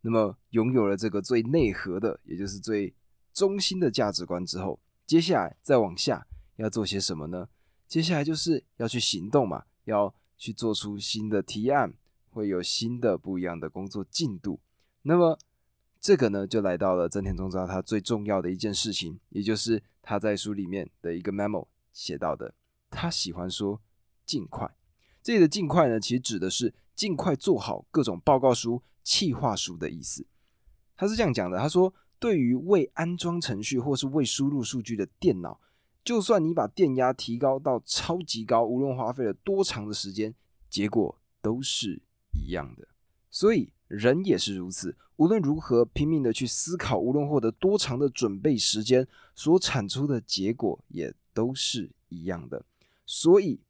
那么，拥有了这个最内核的，也就是最中心的价值观之后，接下来再往下要做些什么呢？接下来就是要去行动嘛，要去做出新的提案，会有新的不一样的工作进度。那么，这个呢，就来到了真田中昭他最重要的一件事情，也就是他在书里面的一个 memo 写到的，他喜欢说“尽快”。这里的“尽快”呢，其实指的是尽快做好各种报告书。企划书的意思，他是这样讲的。他说：“对于未安装程序或是未输入数据的电脑，就算你把电压提高到超级高，无论花费了多长的时间，结果都是一样的。所以人也是如此，无论如何拼命的去思考，无论获得多长的准备时间，所产出的结果也都是一样的。所以。”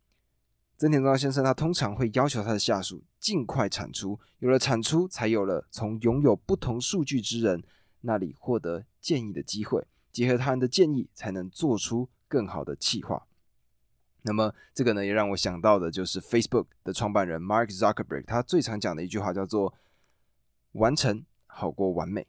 曾田庄先生他通常会要求他的下属尽快产出，有了产出，才有了从拥有不同数据之人那里获得建议的机会，结合他人的建议，才能做出更好的企划。那么这个呢，也让我想到的就是 Facebook 的创办人 Mark Zuckerberg，他最常讲的一句话叫做“完成好过完美”，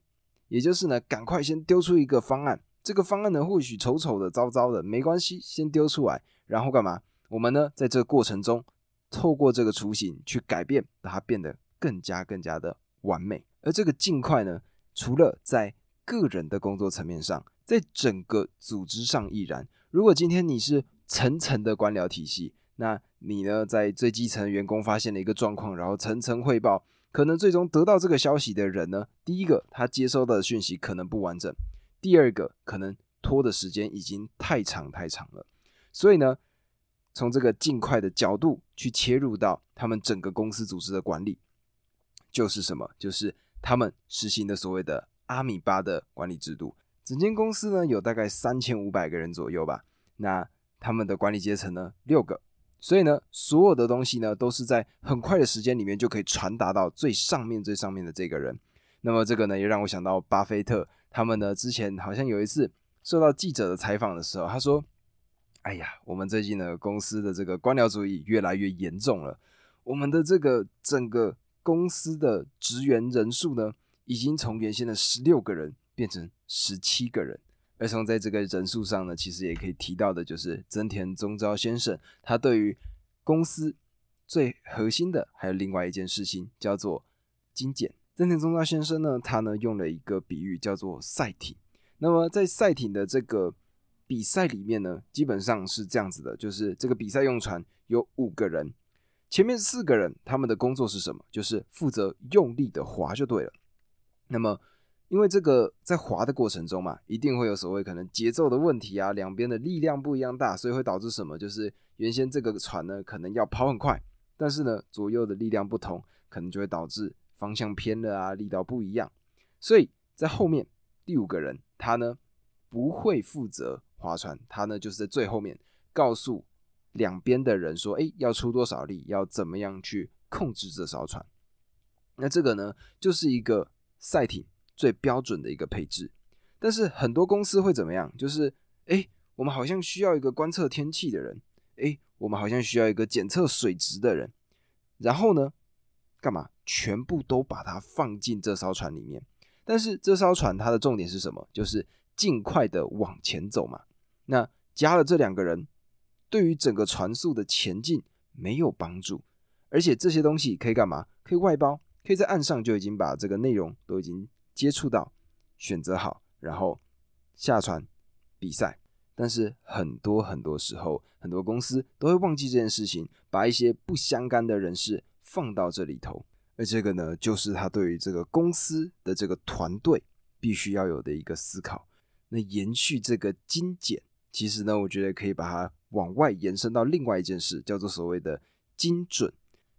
也就是呢，赶快先丢出一个方案，这个方案呢或许丑丑的、糟糟的，没关系，先丢出来，然后干嘛？我们呢，在这个过程中，透过这个雏形去改变，把它变得更加更加的完美。而这个尽快呢，除了在个人的工作层面上，在整个组织上亦然。如果今天你是层层的官僚体系，那你呢，在最基层员工发现了一个状况，然后层层汇报，可能最终得到这个消息的人呢，第一个他接收到的讯息可能不完整，第二个可能拖的时间已经太长太长了，所以呢。从这个尽快的角度去切入到他们整个公司组织的管理，就是什么？就是他们实行的所谓的阿米巴的管理制度。整间公司呢有大概三千五百个人左右吧，那他们的管理阶层呢六个，所以呢所有的东西呢都是在很快的时间里面就可以传达到最上面最上面的这个人。那么这个呢也让我想到巴菲特，他们呢之前好像有一次受到记者的采访的时候，他说。哎呀，我们最近呢，公司的这个官僚主义越来越严重了。我们的这个整个公司的职员人数呢，已经从原先的十六个人变成十七个人。而从在这个人数上呢，其实也可以提到的，就是增田宗昭先生，他对于公司最核心的还有另外一件事情，叫做精简。增田宗昭先生呢，他呢用了一个比喻，叫做赛艇。那么在赛艇的这个比赛里面呢，基本上是这样子的，就是这个比赛用船有五个人，前面四个人他们的工作是什么？就是负责用力的划就对了。那么，因为这个在划的过程中嘛，一定会有所谓可能节奏的问题啊，两边的力量不一样大，所以会导致什么？就是原先这个船呢可能要跑很快，但是呢左右的力量不同，可能就会导致方向偏了啊，力道不一样。所以在后面第五个人他呢不会负责。划船，他呢就是在最后面告诉两边的人说：“哎，要出多少力，要怎么样去控制这艘船。”那这个呢，就是一个赛艇最标准的一个配置。但是很多公司会怎么样？就是哎，我们好像需要一个观测天气的人，哎，我们好像需要一个检测水质的人，然后呢，干嘛？全部都把它放进这艘船里面。但是这艘船它的重点是什么？就是尽快的往前走嘛。那加了这两个人，对于整个船速的前进没有帮助，而且这些东西可以干嘛？可以外包，可以在岸上就已经把这个内容都已经接触到，选择好，然后下船比赛。但是很多很多时候，很多公司都会忘记这件事情，把一些不相干的人士放到这里头，而这个呢，就是他对于这个公司的这个团队必须要有的一个思考。那延续这个精简。其实呢，我觉得可以把它往外延伸到另外一件事，叫做所谓的精准。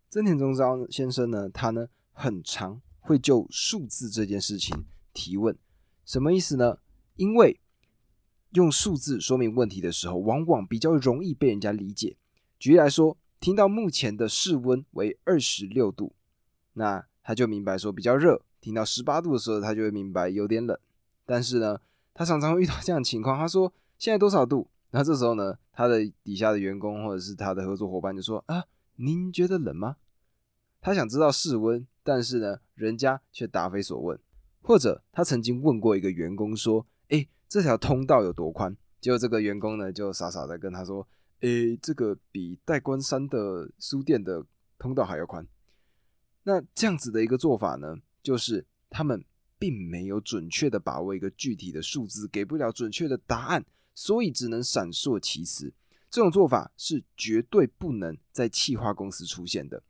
增田中昭先生呢，他呢很常会就数字这件事情提问，什么意思呢？因为用数字说明问题的时候，往往比较容易被人家理解。举例来说，听到目前的室温为二十六度，那他就明白说比较热；听到十八度的时候，他就会明白有点冷。但是呢，他常常会遇到这样的情况，他说。现在多少度？那这时候呢，他的底下的员工或者是他的合作伙伴就说：“啊，您觉得冷吗？”他想知道室温，但是呢，人家却答非所问。或者他曾经问过一个员工说：“哎，这条通道有多宽？”结果这个员工呢，就傻傻的跟他说：“哎，这个比代官山的书店的通道还要宽。”那这样子的一个做法呢，就是他们并没有准确的把握一个具体的数字，给不了准确的答案。所以只能闪烁其词，这种做法是绝对不能在气化公司出现的。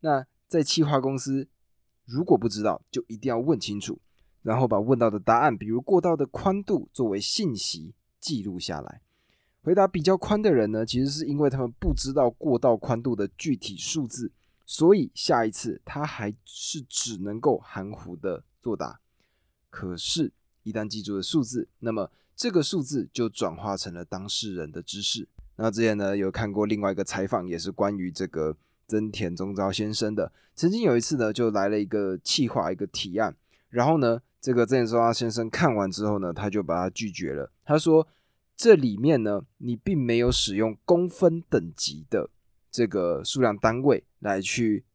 那在气化公司，如果不知道，就一定要问清楚，然后把问到的答案，比如过道的宽度，作为信息记录下来。回答比较宽的人呢，其实是因为他们不知道过道宽度的具体数字，所以下一次他还是只能够含糊的作答。可是，一旦记住了数字，那么这个数字就转化成了当事人的知识，那之前呢有看过另外一个采访，也是关于这个增田宗昭先生的。曾经有一次呢，就来了一个企划一个提案，然后呢，这个增田宗昭先生看完之后呢，他就把它拒绝了。他说这里面呢，你并没有使用公分等级的这个数量单位来去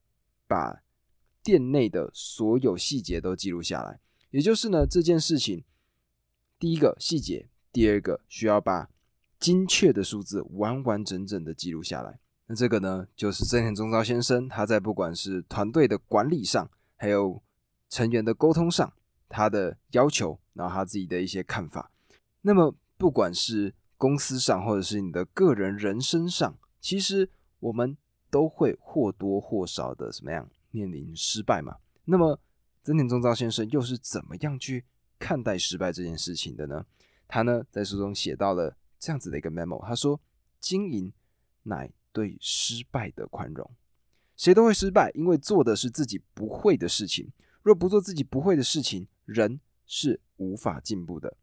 把店内的所有细节都记录下来。也就是呢，这件事情第一个细节，第二个需要把。精确的数字，完完整整的记录下来。那这个呢，就是真田中昭先生他在不管是团队的管理上，还有成员的沟通上，他的要求，然后他自己的一些看法。那么，不管是公司上，或者是你的个人人生上，其实我们都会或多或少的怎么样面临失败嘛？那么，真田中昭先生又是怎么样去看待失败这件事情的呢？他呢，在书中写到了。这样子的一个 memo，他说：“经营乃对失败的宽容，谁都会失败，因为做的是自己不会的事情。若不做自己不会的事情，人是无法进步的。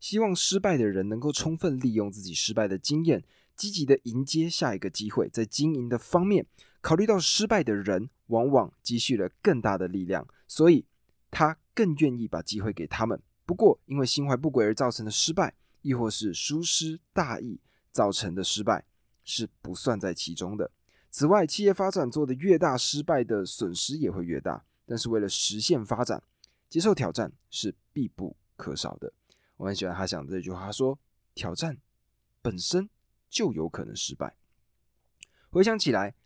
希望失败的人能够充分利用自己失败的经验，积极的迎接下一个机会。在经营的方面，考虑到失败的人往往积蓄了更大的力量，所以他更愿意把机会给他们。不过，因为心怀不轨而造成的失败。”亦或是疏失大意造成的失败是不算在其中的。此外，企业发展做的越大，失败的损失也会越大。但是为了实现发展，接受挑战是必不可少的。我很喜欢他讲的这句话，他说挑战本身就有可能失败。回想起来，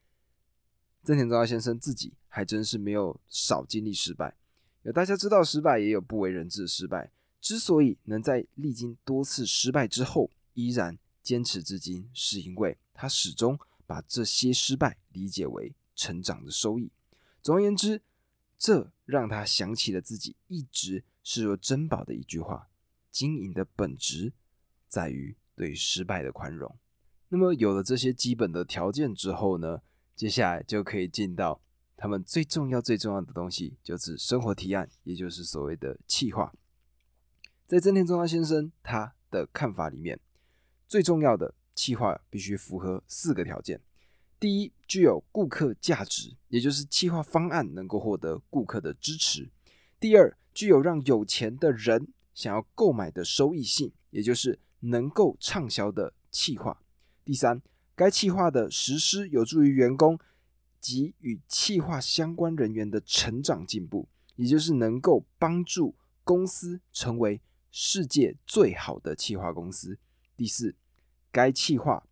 曾田昭昭先生自己还真是没有少经历失败。有大家知道失败，也有不为人知的失败。之所以能在历经多次失败之后依然坚持至今，是因为他始终把这些失败理解为成长的收益。总而言之，这让他想起了自己一直视若珍宝的一句话：经营的本质在于对失败的宽容。那么，有了这些基本的条件之后呢，接下来就可以进到他们最重要、最重要的东西，就是生活提案，也就是所谓的企划。在真田中央先生他的看法里面，最重要的企划必须符合四个条件：第一，具有顾客价值，也就是企划方案能够获得顾客的支持；第二，具有让有钱的人想要购买的收益性，也就是能够畅销的企划；第三，该企划的实施有助于员工及与企划相关人员的成长进步，也就是能够帮助公司成为。世界最好的企划公司。第四，该企划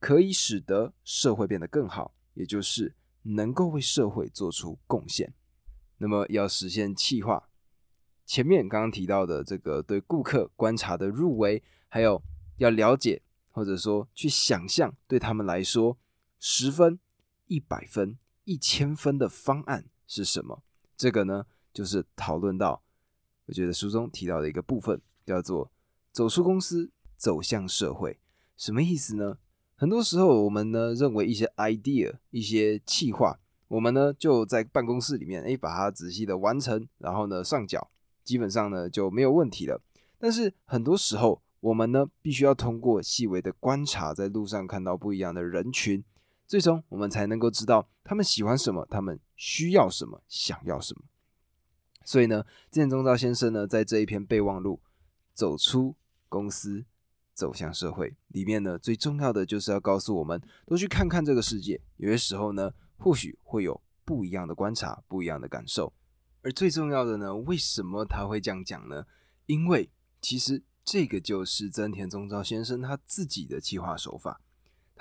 可以使得社会变得更好，也就是能够为社会做出贡献。那么，要实现企划，前面刚刚提到的这个对顾客观察的入围，还有要了解或者说去想象，对他们来说十分、一百分、一千分的方案是什么？这个呢，就是讨论到。我觉得书中提到的一个部分叫做走出公司，走向社会，什么意思呢？很多时候我们呢认为一些 idea、一些企划，我们呢就在办公室里面，哎，把它仔细的完成，然后呢上缴，基本上呢就没有问题了。但是很多时候，我们呢必须要通过细微的观察，在路上看到不一样的人群，最终我们才能够知道他们喜欢什么，他们需要什么，想要什么。所以呢，建中昭先生呢，在这一篇备忘录《走出公司，走向社会》里面呢，最重要的就是要告诉我们，多去看看这个世界。有些时候呢，或许会有不一样的观察，不一样的感受。而最重要的呢，为什么他会这样讲呢？因为其实这个就是真田宗昭先生他自己的计划手法。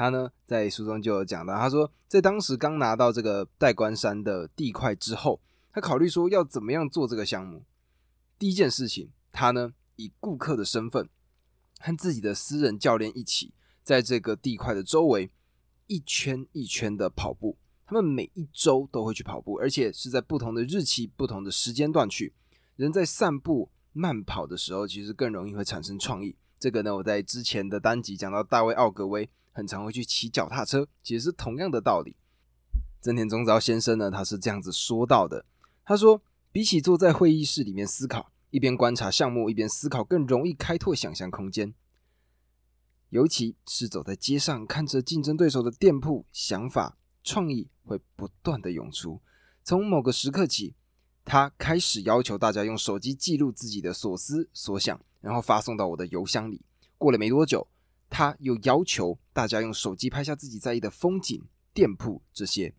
他呢，在书中就有讲到，他说，在当时刚拿到这个代官山的地块之后。他考虑说要怎么样做这个项目。第一件事情，他呢以顾客的身份和自己的私人教练一起，在这个地块的周围一圈一圈的跑步。他们每一周都会去跑步，而且是在不同的日期、不同的时间段去。人在散步、慢跑的时候，其实更容易会产生创意。这个呢，我在之前的单集讲到大卫·奥格威很常会去骑脚踏车，其实是同样的道理。真田中昭先生呢，他是这样子说到的。他说：“比起坐在会议室里面思考，一边观察项目一边思考，更容易开拓想象空间。尤其是走在街上看着竞争对手的店铺，想法创意会不断的涌出。从某个时刻起，他开始要求大家用手机记录自己的所思所想，然后发送到我的邮箱里。过了没多久，他又要求大家用手机拍下自己在意的风景、店铺这些。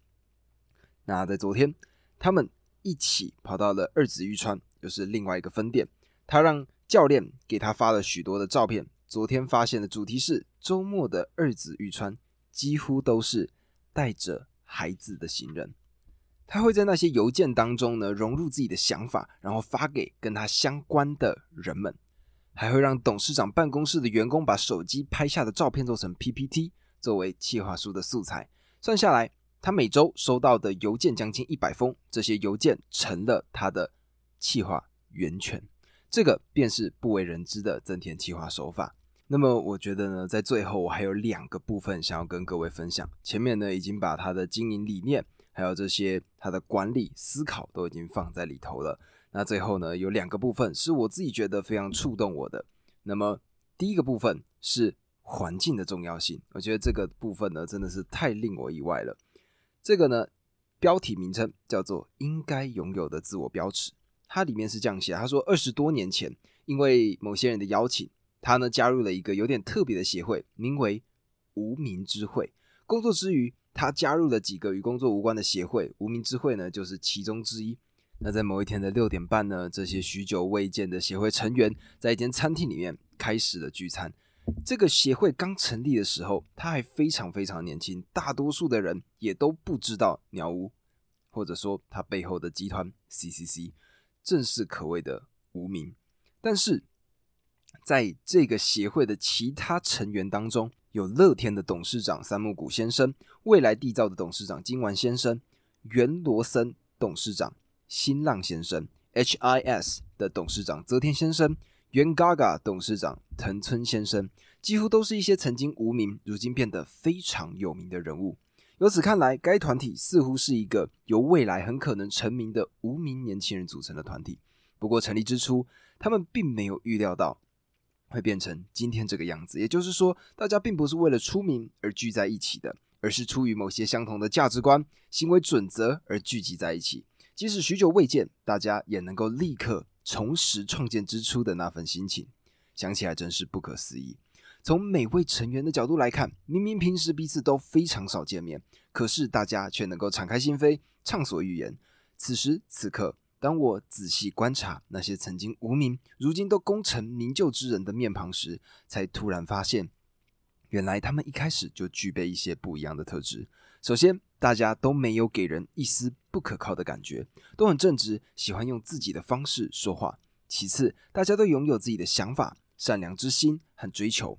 那在昨天，他们一起跑到了二子玉川，又是另外一个分店。他让教练给他发了许多的照片。昨天发现的主题是周末的二子玉川，几乎都是带着孩子的行人。他会在那些邮件当中呢融入自己的想法，然后发给跟他相关的人们，还会让董事长办公室的员工把手机拍下的照片做成 PPT，作为企划书的素材。算下来，他每周收到的邮件将近一百封，这些邮件成了他的企划源泉。这个便是不为人知的增田企划手法。那么我觉得呢，在最后我还有两个部分想要跟各位分享。前面呢已经把他的经营理念，还有这些他的管理思考都已经放在里头了。那最后呢有两个部分是我自己觉得非常触动我的。那么第一个部分是环境的重要性，我觉得这个部分呢真的是太令我意外了。这个呢标题名称叫做“应该拥有的自我标尺”，它里面是这样写：他说二十多年前，因为某些人的邀请。他呢加入了一个有点特别的协会，名为无名之会。工作之余，他加入了几个与工作无关的协会，无名之会呢就是其中之一。那在某一天的六点半呢，这些许久未见的协会成员在一间餐厅里面开始了聚餐。这个协会刚成立的时候，他还非常非常年轻，大多数的人也都不知道鸟屋，或者说他背后的集团 CCC，正是可谓的无名。但是。在这个协会的其他成员当中，有乐天的董事长三木谷先生、未来缔造的董事长金丸先生、原罗森董事长新浪先生、HIS 的董事长泽田先生、原 Gaga 董事长藤村先生，几乎都是一些曾经无名，如今变得非常有名的人物。由此看来，该团体似乎是一个由未来很可能成名的无名年轻人组成的团体。不过，成立之初，他们并没有预料到。会变成今天这个样子，也就是说，大家并不是为了出名而聚在一起的，而是出于某些相同的价值观、行为准则而聚集在一起。即使许久未见，大家也能够立刻重拾创建之初的那份心情。想起来真是不可思议。从每位成员的角度来看，明明平时彼此都非常少见面，可是大家却能够敞开心扉，畅所欲言。此时此刻。当我仔细观察那些曾经无名、如今都功成名就之人的面庞时，才突然发现，原来他们一开始就具备一些不一样的特质。首先，大家都没有给人一丝不可靠的感觉，都很正直，喜欢用自己的方式说话。其次，大家都拥有自己的想法，善良之心很追求。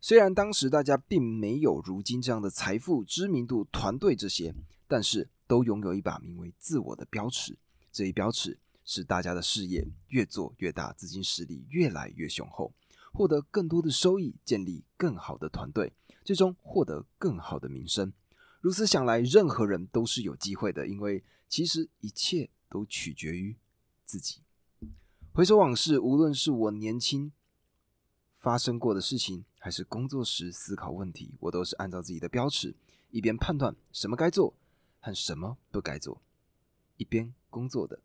虽然当时大家并没有如今这样的财富、知名度、团队这些，但是都拥有一把名为自我的标尺。这一标尺使大家的事业越做越大，资金实力越来越雄厚，获得更多的收益，建立更好的团队，最终获得更好的名声。如此想来，任何人都是有机会的，因为其实一切都取决于自己。回首往事，无论是我年轻发生过的事情，还是工作时思考问题，我都是按照自己的标尺，一边判断什么该做和什么不该做。一边工作的，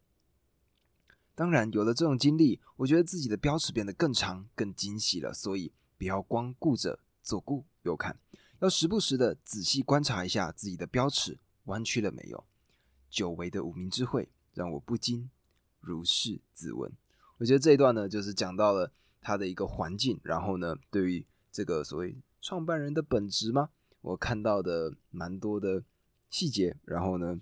当然有了这种经历，我觉得自己的标尺变得更长、更精细了。所以不要光顾着左顾右看，要时不时的仔细观察一下自己的标尺弯曲了没有。久违的无名之会让我不禁如是自问。我觉得这一段呢，就是讲到了他的一个环境，然后呢，对于这个所谓创办人的本质吗？我看到的蛮多的细节，然后呢。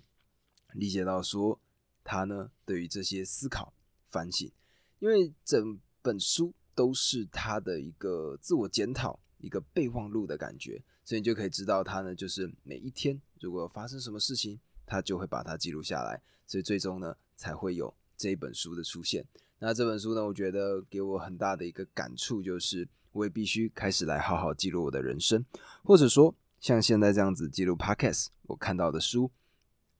理解到说他呢对于这些思考反省，因为整本书都是他的一个自我检讨、一个备忘录的感觉，所以你就可以知道他呢就是每一天如果发生什么事情，他就会把它记录下来，所以最终呢才会有这一本书的出现。那这本书呢，我觉得给我很大的一个感触就是，我也必须开始来好好记录我的人生，或者说像现在这样子记录 Podcast，我看到的书。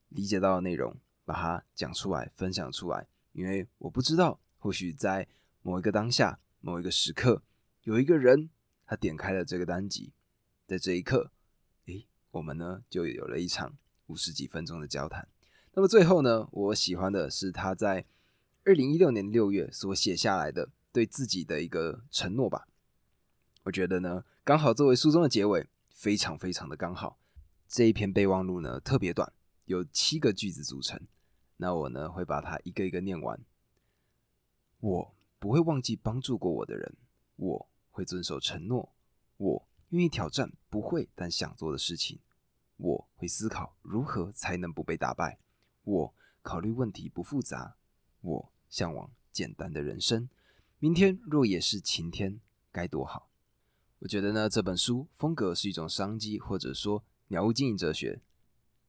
理解到的内容，把它讲出来，分享出来。因为我不知道，或许在某一个当下、某一个时刻，有一个人他点开了这个单集，在这一刻，诶，我们呢就有了一场五十几分钟的交谈。那么最后呢，我喜欢的是他在二零一六年六月所写下来的对自己的一个承诺吧。我觉得呢，刚好作为书中的结尾，非常非常的刚好。这一篇备忘录呢特别短，有七个句子组成。那我呢会把它一个一个念完。我不会忘记帮助过我的人，我会遵守承诺，我愿意挑战不会但想做的事情，我会思考如何才能不被打败，我考虑问题不复杂，我向往简单的人生。明天若也是晴天，该多好！我觉得呢这本书风格是一种商机，或者说。鸟屋经营哲学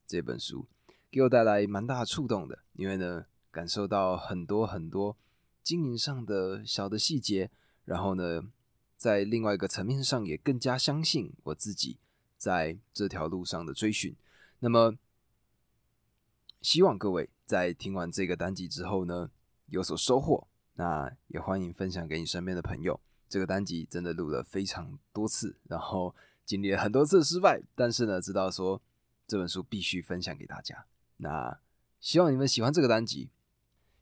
这本书给我带来蛮大触动的，因为呢，感受到很多很多经营上的小的细节，然后呢，在另外一个层面上也更加相信我自己在这条路上的追寻。那么，希望各位在听完这个单集之后呢，有所收获。那也欢迎分享给你身边的朋友。这个单集真的录了非常多次，然后。经历了很多次失败，但是呢，知道说这本书必须分享给大家。那希望你们喜欢这个单集。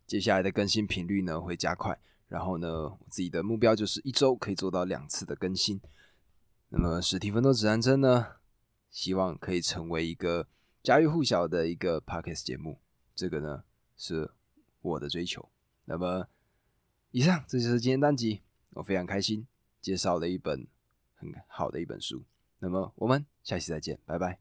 接下来的更新频率呢会加快，然后呢，我自己的目标就是一周可以做到两次的更新。那么史蒂芬多指南针呢，希望可以成为一个家喻户晓的一个 podcast 节目。这个呢是我的追求。那么以上这就是今天单集，我非常开心介绍了一本很好的一本书。那么我们下期再见，拜拜。